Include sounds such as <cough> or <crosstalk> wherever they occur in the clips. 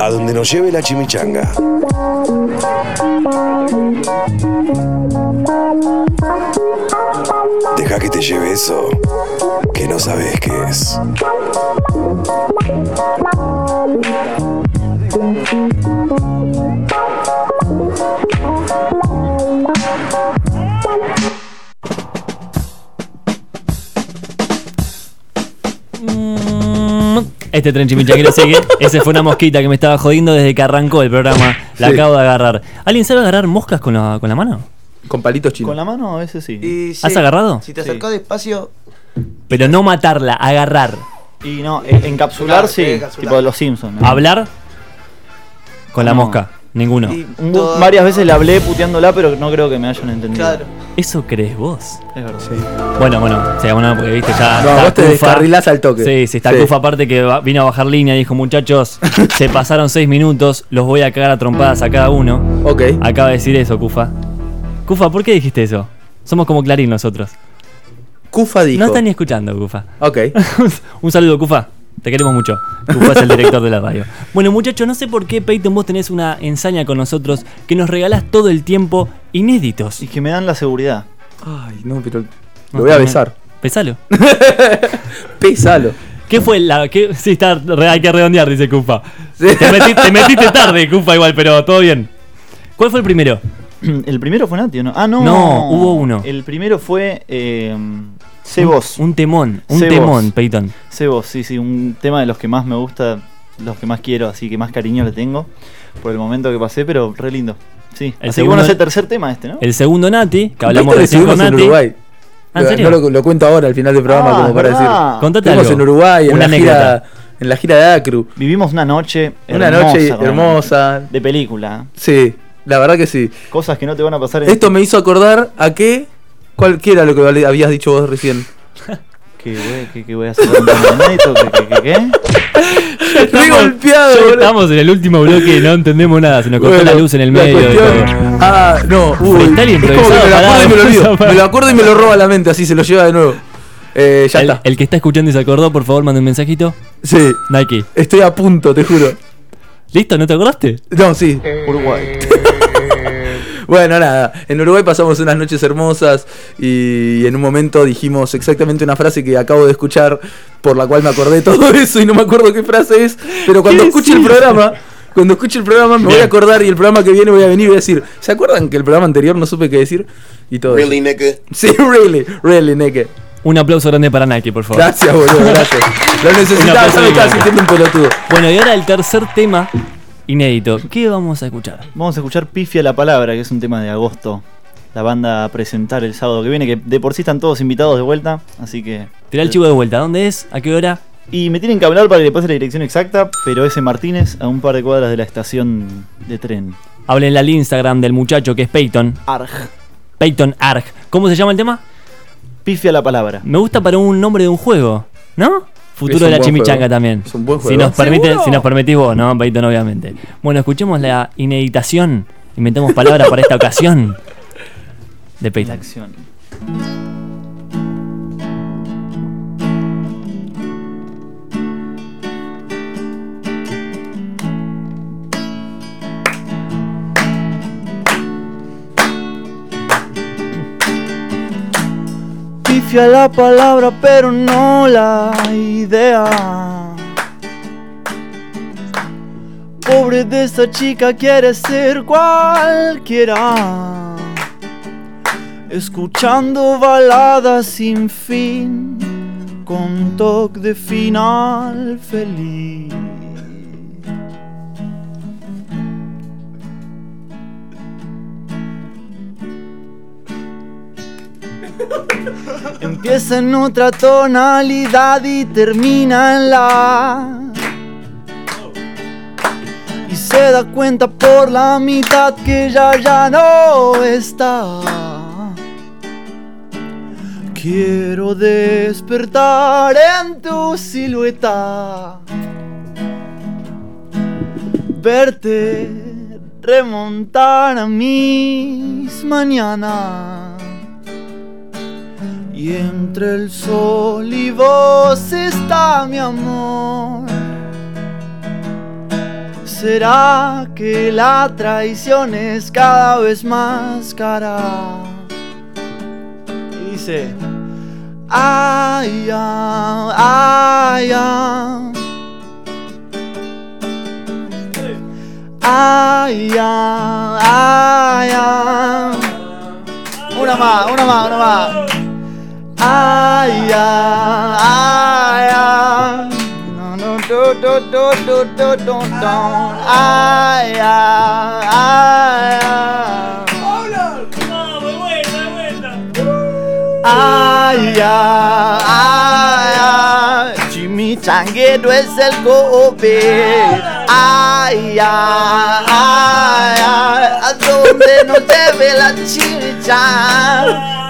A donde nos lleve la chimichanga. Deja que te lleve eso, que no sabes qué es. Este tren chimichanguero sigue. <laughs> Ese fue una mosquita que me estaba jodiendo desde que arrancó el programa. La Sí. acabo de agarrar. ¿Alguien sabe agarrar moscas con la, con la mano? Con palitos chinos. Con la mano a veces sí. Y ¿Has sí, agarrado? Si te Sí. acercás despacio, Pero no matarla, agarrar. Y no, e- encapsular Claro, sí, encapsular. tipo de los Simpsons. ¿no? Hablar con la No. mosca. Ninguno. y Varias veces le hablé puteándola, pero no creo que me hayan entendido. Claro. ¿Eso crees vos? Es verdad. Bueno, bueno, sí, bueno, porque viste ya. No, está vos te Cufa. descarrilás al toque. Sí, sí, está Sí. Cufa aparte que va- vino a bajar línea y dijo, muchachos, se <laughs> pasaron seis minutos, los voy a cagar a trompadas a cada uno. Ok. Acaba de decir eso, Cufa. Cufa, ¿por qué dijiste eso? Somos como Clarín nosotros. Cufa dijo. No están ni escuchando, Cufa. Ok. <laughs> Un saludo, Cufa. Te queremos mucho. Cufa es el director de la radio. Bueno, muchachos, no sé por qué, Peyton, vos tenés una ensaña con nosotros que nos regalás todo el tiempo inéditos. Y que me dan la seguridad. Ay, no, pero. Lo voy a besar. Pesalo. <laughs> Pésalo. ¿Qué fue la.? Qué, sí, está, hay que redondear, dice Cufa. Sí. Te, te metiste tarde, Cufa, igual, pero todo bien. ¿Cuál fue el primero? <clears throat> ¿El primero fue Nati o no? Ah, no. No, hubo uno. El primero fue eh, Cebos. Un, un temón, un temón, Peyton. Cebos, sí, sí. Un tema de los que más me gusta, los que más quiero, así que más cariño le tengo por el momento que pasé, pero re lindo. Sí. El así segundo- que bueno, es el tercer tema este, ¿no? El segundo Nati, que hablamos recién con en Nati. Uruguay. Ah, ¿en serio? No lo, lo cuento ahora al final del programa Ah, como para verdad. decir. Contate Estuvimos algo. en Uruguay, en Una la, gira, en la gira de Acru. Vivimos una noche Una hermosa noche con- hermosa. de película. Sí, la verdad que sí. Cosas que no te van a pasar en Esto me hizo acordar a que. Cualquiera lo que habías dicho vos recién. <laughs> ¿Qué, güey? ¿Qué, qué voy a hacer? ¿Qué, qué, qué, qué? <laughs> Re golpeado, Ya estamos en el último bloque y no entendemos nada. Se nos cortó Bueno, la luz en el medio. y cuestión- todo. Ah, no, uy. Freestyle es como que improvisado, me lo acuerdo y me lo olvido. Me lo acuerdo y me lo roba la mente, así se lo lleva de nuevo. Eh, ya el, está. el que está escuchando y se acordó, por favor, mande un mensajito. Sí, Nike. estoy a punto, te juro. ¿Listo? ¿No te acordaste? No, sí. Uruguay. <laughs> Bueno, nada, en Uruguay pasamos unas noches hermosas y en un momento dijimos exactamente una frase que acabo de escuchar, por la cual me acordé todo <laughs> eso y no me acuerdo qué frase es, pero cuando ¿Qué escuche el programa, cuando escuche el programa me voy a acordar y el programa que viene voy a venir y voy a decir, ¿se acuerdan que el programa anterior no supe qué decir? Y todo Really, nigga. eso. Sí, <laughs> really, really, nigga. Un aplauso grande para Nike, por favor. Gracias, boludo, gracias. <laughs> Lo necesitaba, ya me estaba sintiendo un pelotudo. Bueno, y ahora el tercer tema inédito. ¿Qué vamos a escuchar? Vamos a escuchar Pifia la Palabra, que es un tema de agosto. La banda a presentar el sábado que viene, que de por sí están todos invitados de vuelta, así que... Tirá el chivo de vuelta. ¿Dónde es? ¿A qué hora? Y me tienen que hablar para que le pase la dirección exacta, pero ese Martínez, a un par de cuadras de la estación de tren. Háblenle al Instagram del muchacho que es Peyton. Arg. Peyton Arg. ¿Cómo se llama el tema? Pifia la Palabra. Me gusta para un nombre de un juego, ¿no? Futuro de la chimichanga juego. también. Es un buen Si nos, permite, si nos permitís vos, ¿no? Peyton, obviamente. Bueno, escuchemos la ineditación. Inventemos palabras para esta ocasión. De Peyton. Acción. Pifia la palabra, pero no la idea. Pobre de esa chica, quiere ser cualquiera. Escuchando baladas sin fin, con toque de final feliz. Empieza en otra tonalidad y termina en la. Y se da cuenta por la mitad que ya ya no está. Quiero despertar en tu silueta. Verte remontar a mis mañanas. Y entre el sol y vos está mi amor. ¿Será que la traición es cada vez más cara? Dice, ay, ay, ay, ay. Ay, ay, ay. Una más, una más, una más. Ay, ay, ay, ay. No, no, do, do, do, do, do, do, do. Ay, ay, ay, ay. Ay, ay, ay, ay. Jimmy Changuero es el cope. Ay, ay, ay, ay. A donde nos lleve la chicha.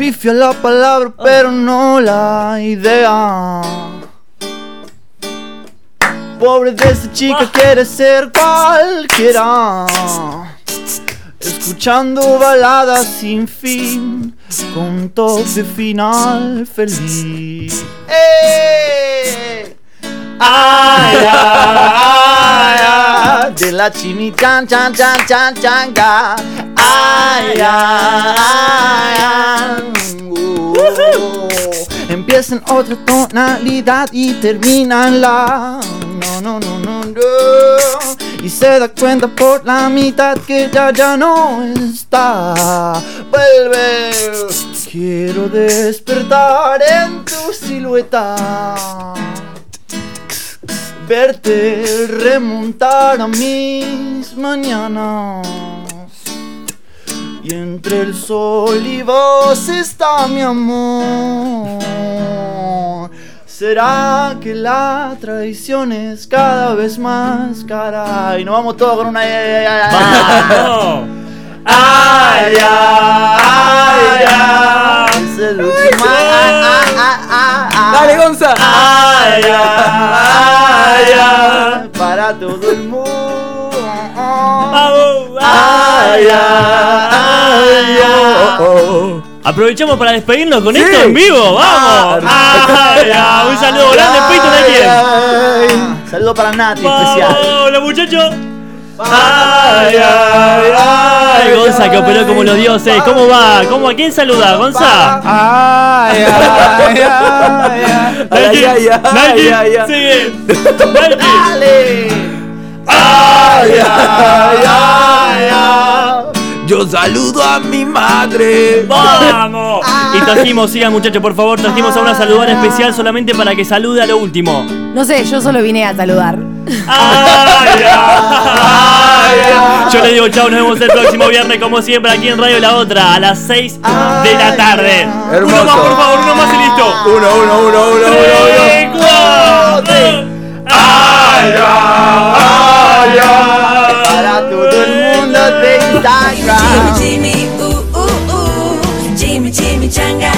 pifia la palabra, pero no la idea. Pobre de esa chica quiere ser cualquiera. Escuchando baladas sin fin, con toque final feliz. ¡Eh! Ay, ay, ay, de la chini chan chan chan chan changa. Ay, ay, ay, ay. Uh, Empieza en otra tonalidad y termina en la. No, no, no, no, no. Y se da cuenta por la mitad que ya ya no está. Vuelve. Quiero despertar en tu silueta verte remontar a mis mañanas. Y entre el sol y vos está mi amor. ¿Será que la traición es cada vez más cara? Y nos vamos todos con una... Ay, ay, ay, ay. Vamos. Ay, ay, ay, ay. Es el último. Ay, ay, ay, ay, ay. ¡Dale, Gonza! Ay, ay, ay, ay, para todo el mundo. Vamos, Ay, ay, ay, ay. Aprovechamos para despedirnos con Sí. esto en vivo, vamos. Ay, ay, un saludo grande, Pito de quién. Saludo para Nati especial. Los muchachos. Ay, ay, Ay, Gonza que operó como los dioses. ¿Cómo va? ¿Cómo a quién saluda, Gonza? Ay, ay, ay, ay. Ay, ay, ay, Nike, ay, ay. sigue. Dale. Ay, ay, ay. Yo saludo a mi madre. ¡Vamos! Y trajimos, sigan muchachos, por favor, trajimos a una saludadora especial solamente para que salude a lo último. No sé, yo solo vine a saludar. Ay, ay, ay. Yo le digo chao, nos vemos el próximo viernes como siempre aquí en Radio La Otra a las 6 de la tarde. Hermoso. Uno más, por favor, uno más y listo. Uno, uno, uno, uno, uno, uno. Cuatro. Ay, ay, ay, ay. Para todo el mundo loving diagram. Jimmy, Jimmy, ooh, ooh, ooh. Jimmy, Jimmy, Changa.